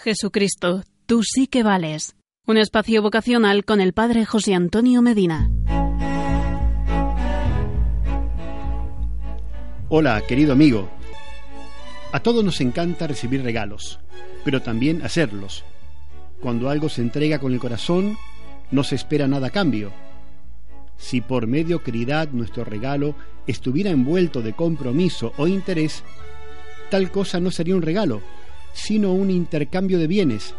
Jesucristo, tú sí que vales. Un espacio vocacional con el Padre José Antonio Medina. Hola, querido amigo. A todos nos encanta recibir regalos, pero también hacerlos. Cuando algo se entrega con el corazón, no se espera nada a cambio. Si por mediocridad nuestro regalo estuviera envuelto de compromiso o interés, tal cosa no sería un regalo, sino un intercambio de bienes,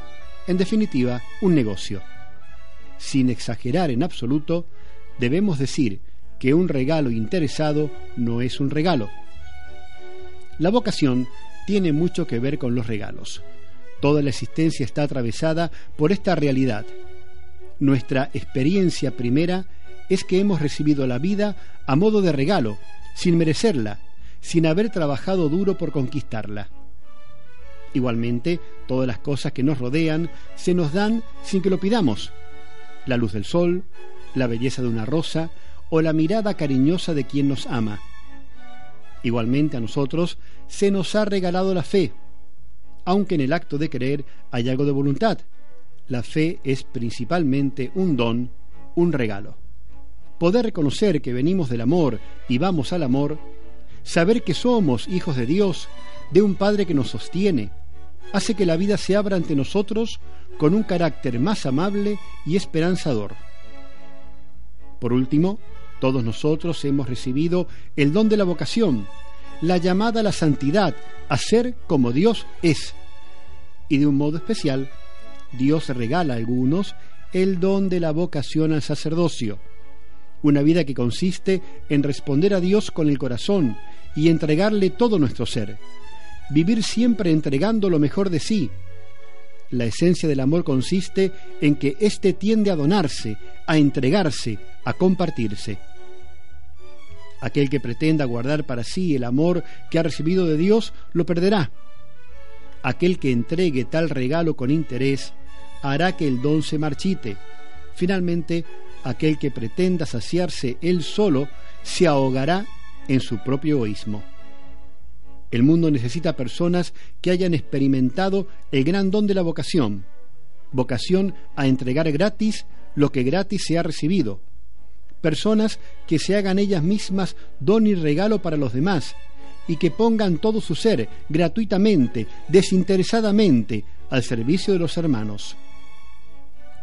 en definitiva, un negocio. Sin exagerar en absoluto, debemos decir que un regalo interesado no es un regalo. La vocación tiene mucho que ver con los regalos. Toda la existencia está atravesada por esta realidad. Nuestra experiencia primera es que hemos recibido la vida a modo de regalo, sin merecerla, sin haber trabajado duro por conquistarla. Igualmente, todas las cosas que nos rodean se nos dan sin que lo pidamos. La luz del sol, la belleza de una rosa o la mirada cariñosa de quien nos ama. Igualmente a nosotros se nos ha regalado la fe, aunque en el acto de creer hay algo de voluntad. La fe es principalmente un don, un regalo. Poder reconocer que venimos del amor y vamos al amor, saber que somos hijos de Dios, de un Padre que nos sostiene, hace que la vida se abra ante nosotros con un carácter más amable y esperanzador. Por último, todos nosotros hemos recibido el don de la vocación, la llamada a la santidad, a ser como Dios es. Y de un modo especial, Dios regala a algunos el don de la vocación al sacerdocio, una vida que consiste en responder a Dios con el corazón y entregarle todo nuestro ser vivir siempre entregando lo mejor de sí. La esencia del amor consiste en que éste tiende a donarse, a entregarse, a compartirse. Aquel que pretenda guardar para sí el amor que ha recibido de Dios, lo perderá. Aquel que entregue tal regalo con interés, hará que el don se marchite. Finalmente, aquel que pretenda saciarse él solo, se ahogará en su propio egoísmo. El mundo necesita personas que hayan experimentado el gran don de la vocación, vocación a entregar gratis lo que gratis se ha recibido, personas que se hagan ellas mismas don y regalo para los demás y que pongan todo su ser gratuitamente, desinteresadamente, al servicio de los hermanos.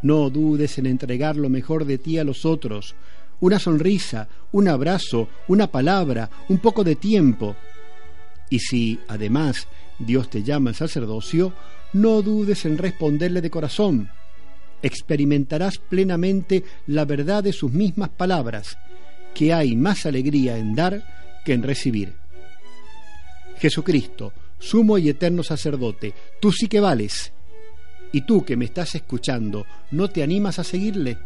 No dudes en entregar lo mejor de ti a los otros, una sonrisa, un abrazo, una palabra, un poco de tiempo, y si, además, Dios te llama al sacerdocio, no dudes en responderle de corazón. Experimentarás plenamente la verdad de sus mismas palabras, que hay más alegría en dar que en recibir. Jesucristo, sumo y eterno sacerdote, tú sí que vales. Y tú que me estás escuchando, ¿no te animas a seguirle?